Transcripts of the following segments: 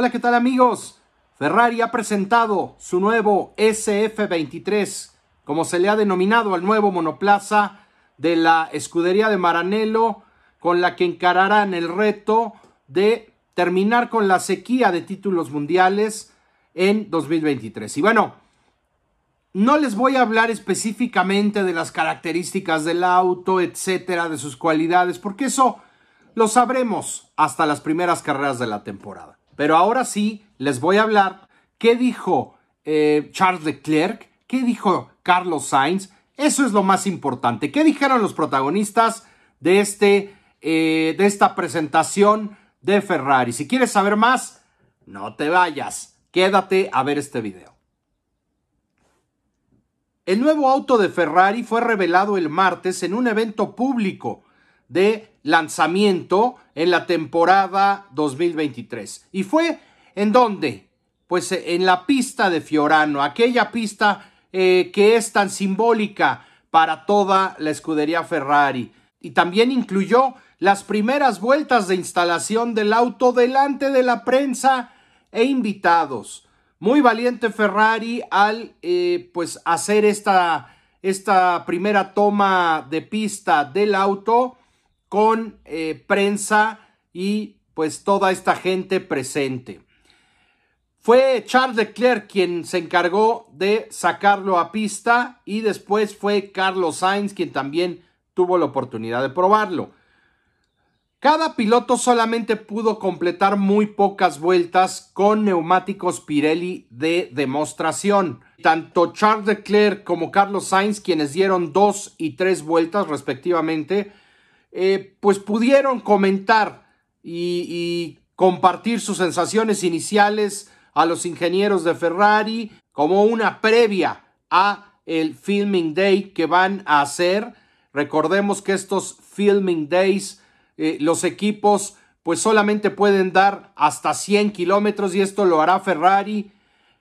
Hola, ¿qué tal amigos? Ferrari ha presentado su nuevo SF23, como se le ha denominado al nuevo monoplaza de la escudería de Maranello, con la que encararán el reto de terminar con la sequía de títulos mundiales en 2023. Y bueno, no les voy a hablar específicamente de las características del auto, etcétera, de sus cualidades, porque eso lo sabremos hasta las primeras carreras de la temporada. Pero ahora sí, les voy a hablar qué dijo eh, Charles Leclerc, qué dijo Carlos Sainz. Eso es lo más importante. ¿Qué dijeron los protagonistas de, este, eh, de esta presentación de Ferrari? Si quieres saber más, no te vayas. Quédate a ver este video. El nuevo auto de Ferrari fue revelado el martes en un evento público de lanzamiento en la temporada 2023. ¿Y fue en dónde? Pues eh, en la pista de Fiorano, aquella pista eh, que es tan simbólica para toda la escudería Ferrari. Y también incluyó las primeras vueltas de instalación del auto delante de la prensa e invitados. Muy valiente Ferrari al eh, pues hacer esta, esta primera toma de pista del auto con eh, prensa y pues toda esta gente presente. Fue Charles Leclerc quien se encargó de sacarlo a pista y después fue Carlos Sainz quien también tuvo la oportunidad de probarlo. Cada piloto solamente pudo completar muy pocas vueltas con neumáticos Pirelli de demostración. Tanto Charles Leclerc como Carlos Sainz, quienes dieron dos y tres vueltas respectivamente, eh, pues pudieron comentar y, compartir sus sensaciones iniciales a los ingenieros de Ferrari como una previa a el filming day que van a hacer. Recordemos que estos filming days, eh, los equipos pues solamente pueden dar hasta 100 kilómetros y esto lo hará Ferrari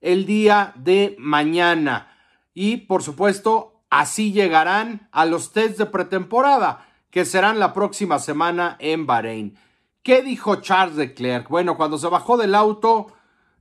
el día de mañana. Y por supuesto, así llegarán a los tests de pretemporada que serán la próxima semana en Bahrein. ¿Qué dijo Charles Leclerc? Bueno, cuando se bajó del auto,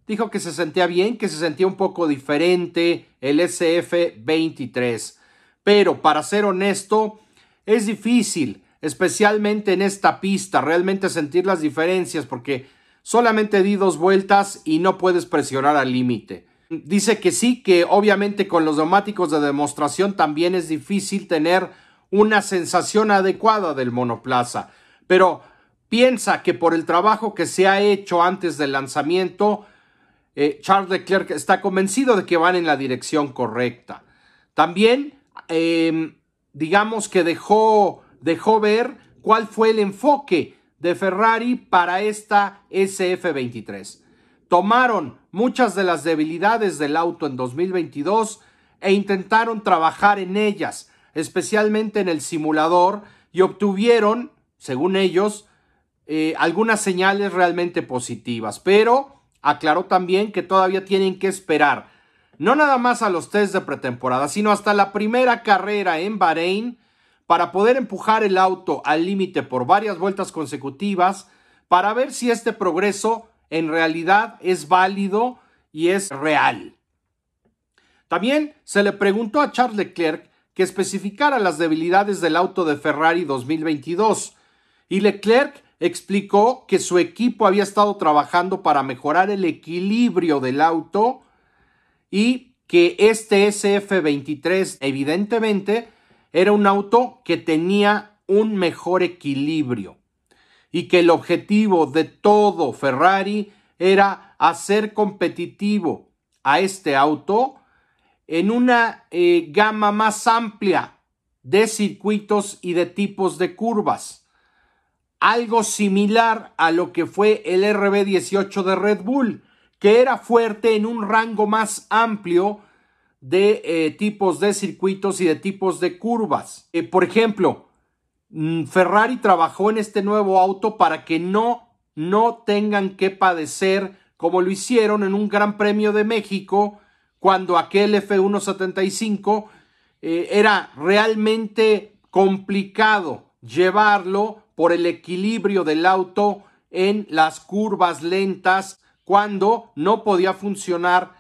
dijo que se sentía bien, que se sentía un poco diferente el SF23. Pero, para ser honesto, es difícil, especialmente en esta pista, realmente sentir las diferencias porque solamente di dos vueltas y no puedes presionar al límite. Dice que sí, que obviamente con los neumáticos de demostración también es difícil tener una sensación adecuada del monoplaza, pero piensa que por el trabajo que se ha hecho antes del lanzamiento, eh, Charles Leclerc está convencido de que van en la dirección correcta. También, em, digamos que dejó, dejó ver cuál fue el enfoque de Ferrari para esta SF23. Tomaron muchas de las debilidades del auto en 2022 e intentaron trabajar en ellas, especialmente en el simulador, y obtuvieron, según ellos, eh, algunas señales realmente positivas. Pero aclaró también que todavía tienen que esperar, no nada más a los test de pretemporada, sino hasta la primera carrera en Bahrein para poder empujar el auto al límite por varias vueltas consecutivas para ver si este progreso en realidad es válido y es real. También se le preguntó a Charles Leclerc que especificara las debilidades del auto de Ferrari 2022 y Leclerc explicó que su equipo había estado trabajando para mejorar el equilibrio del auto y que este SF23 evidentemente era un auto que tenía un mejor equilibrio y que el objetivo de todo Ferrari era hacer competitivo a este auto en una eh, gama más amplia de circuitos y de tipos de curvas. Algo similar a lo que fue el RB18 de Red Bull, que era fuerte en un rango más amplio de eh, tipos de circuitos y de tipos de curvas. Eh, por ejemplo, mm, Ferrari trabajó en este nuevo auto para que no, no tengan que padecer como lo hicieron en un Gran Premio de México cuando aquel F175 eh, era realmente complicado llevarlo por el equilibrio del auto en las curvas lentas cuando no podía funcionar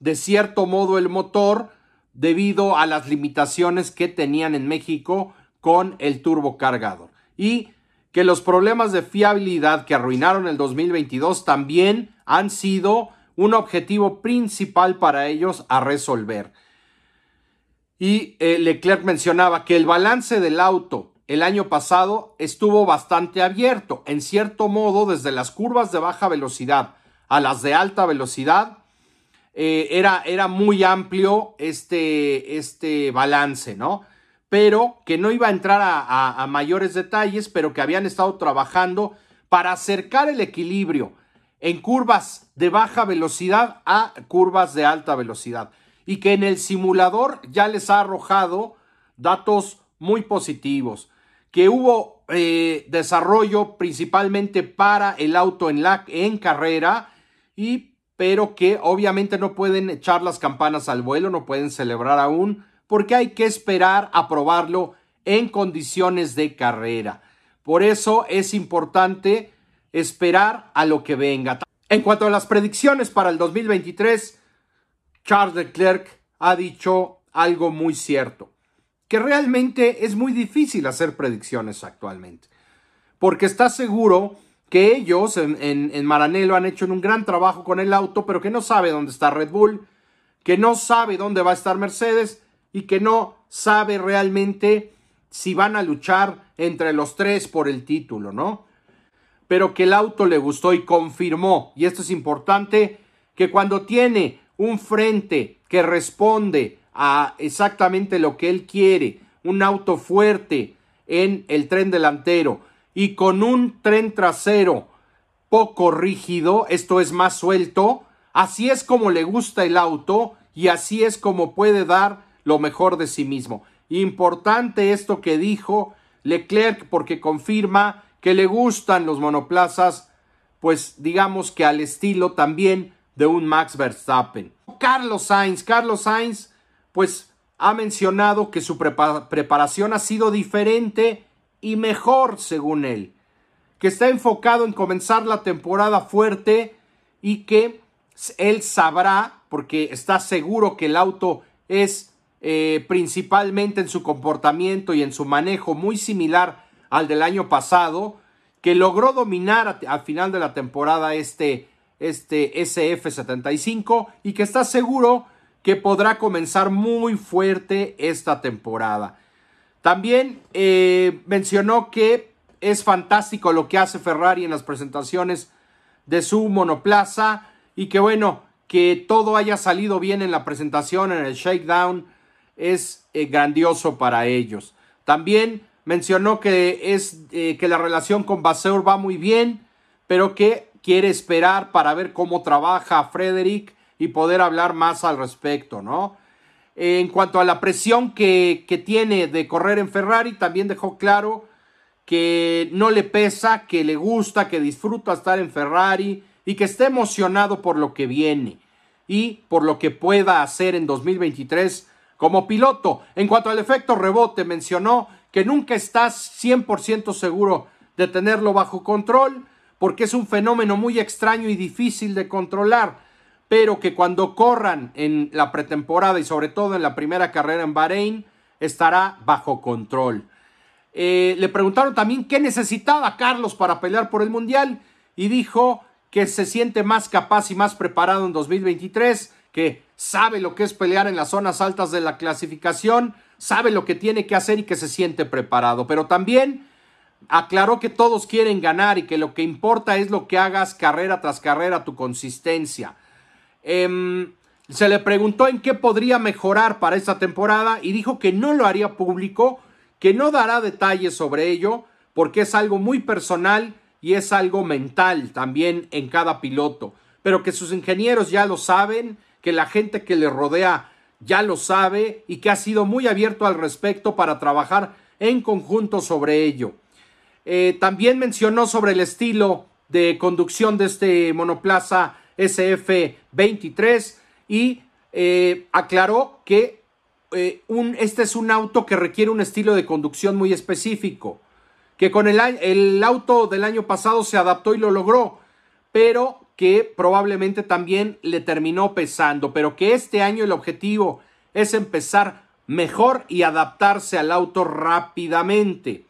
de cierto modo el motor debido a las limitaciones que tenían en México con el turbocargador. Y que los problemas de fiabilidad que arruinaron el 2022 también han sido un objetivo principal para ellos a resolver. Y eh, Leclerc mencionaba que el balance del auto el año pasado estuvo bastante abierto. En cierto modo, desde las curvas de baja velocidad a las de alta velocidad, eh, era, era, muy amplio este, este, balance, ¿no? Pero que no iba a entrar a, a mayores detalles, pero que habían estado trabajando para acercar el equilibrio en curvas de baja velocidad a curvas de alta velocidad y que en el simulador ya les ha arrojado datos muy positivos, que hubo eh, desarrollo principalmente para el auto en, la, en carrera y pero que obviamente no pueden echar las campanas al vuelo, no pueden celebrar aún, porque hay que esperar a probarlo en condiciones de carrera. Por eso es importante esperar a lo que venga. En cuanto a las predicciones para el 2023, Charles Leclerc ha dicho algo muy cierto, que realmente es muy difícil hacer predicciones actualmente, porque está seguro que ellos en, en, Maranello han hecho un gran trabajo con el auto, pero que no sabe dónde está Red Bull, que no sabe dónde va a estar Mercedes y que no sabe realmente si van a luchar entre los tres por el título, ¿no? Pero que el auto le gustó y confirmó, y esto es importante, que cuando tiene un frente que responde a exactamente lo que él quiere, un auto fuerte en el tren delantero y con un tren trasero poco rígido, esto es más suelto, así es como le gusta el auto y así es como puede dar lo mejor de sí mismo. Importante esto que dijo Leclerc porque confirma que le gustan los monoplazas, pues digamos que al estilo también de un Max Verstappen. Carlos Sainz, Carlos Sainz, pues ha mencionado que su preparación ha sido diferente y mejor, según él, que está enfocado en comenzar la temporada fuerte y que él sabrá, porque está seguro que el auto es eh, principalmente en su comportamiento y en su manejo muy similar al del año pasado, que logró dominar al final de la temporada este este SF75 y que está seguro que podrá comenzar muy fuerte esta temporada. También eh, mencionó que es fantástico lo que hace Ferrari en las presentaciones de su monoplaza y que bueno, que todo haya salido bien en la presentación, en el shakedown, es eh, grandioso para ellos. También mencionó que, es, eh, que la relación con Baseur va muy bien, pero que quiere esperar para ver cómo trabaja Frederick y poder hablar más al respecto, ¿no? En cuanto a la presión que, que tiene de correr en Ferrari, también dejó claro que no le pesa, que le gusta, que disfruta estar en Ferrari y que está emocionado por lo que viene y por lo que pueda hacer en 2023 como piloto. En cuanto al efecto rebote, mencionó que nunca estás 100% seguro de tenerlo bajo control, porque es un fenómeno muy extraño y difícil de controlar, pero que cuando corran en la pretemporada y sobre todo en la primera carrera en Bahrein, estará bajo control. Eh, le preguntaron también qué necesitaba Carlos para pelear por el Mundial y dijo que se siente más capaz y más preparado en 2023, que sabe lo que es pelear en las zonas altas de la clasificación, sabe lo que tiene que hacer y que se siente preparado, pero también aclaró que todos quieren ganar y que lo que importa es lo que hagas carrera tras carrera, tu consistencia. Em, se le preguntó en qué podría mejorar para esta temporada y dijo que no lo haría público, que no dará detalles sobre ello, porque es algo muy personal y es algo mental también en cada piloto, pero que sus ingenieros ya lo saben, que la gente que le rodea ya lo sabe y que ha sido muy abierto al respecto para trabajar en conjunto sobre ello. Eh, también mencionó sobre el estilo de conducción de este monoplaza SF23 y eh, aclaró que eh, un, este es un auto que requiere un estilo de conducción muy específico, que con el, el auto del año pasado se adaptó y lo logró, pero que probablemente también le terminó pesando, pero que este año el objetivo es empezar mejor y adaptarse al auto rápidamente.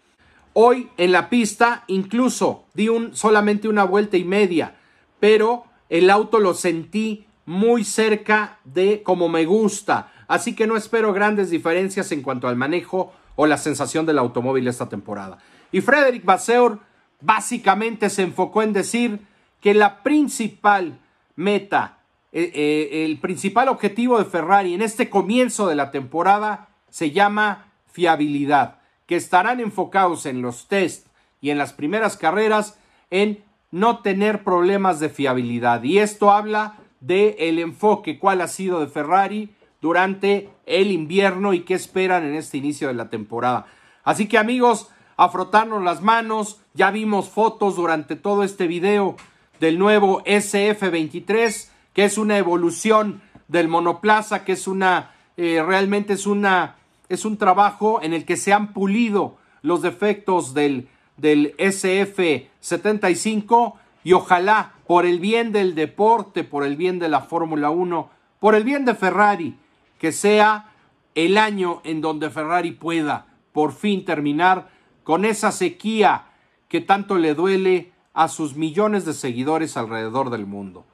Hoy en la pista incluso di un, solamente una vuelta y media, pero el auto lo sentí muy cerca de como me gusta, así que no espero grandes diferencias en cuanto al manejo o la sensación del automóvil esta temporada. Y Frederick Vasseur básicamente se enfocó en decir que la principal meta, eh, eh, el principal objetivo de Ferrari en este comienzo de la temporada se llama fiabilidad, que estarán enfocados en los test y en las primeras carreras en no tener problemas de fiabilidad. Y esto habla de el enfoque, cuál ha sido de Ferrari durante el invierno y qué esperan en este inicio de la temporada. Así que amigos, a frotarnos las manos, ya vimos fotos durante todo este video del nuevo SF23, que es una evolución del monoplaza, que es una, eh, realmente es una, es un trabajo en el que se han pulido los defectos del, del SF75 y ojalá por el bien del deporte, por el bien de la Fórmula 1, por el bien de Ferrari, que sea el año en donde Ferrari pueda por fin terminar con esa sequía que tanto le duele a sus millones de seguidores alrededor del mundo.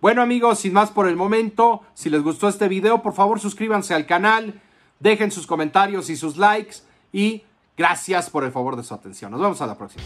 Bueno amigos, sin más por el momento, si les gustó este video, por favor suscríbanse al canal, dejen sus comentarios y sus likes y gracias por el favor de su atención. Nos vemos a la próxima.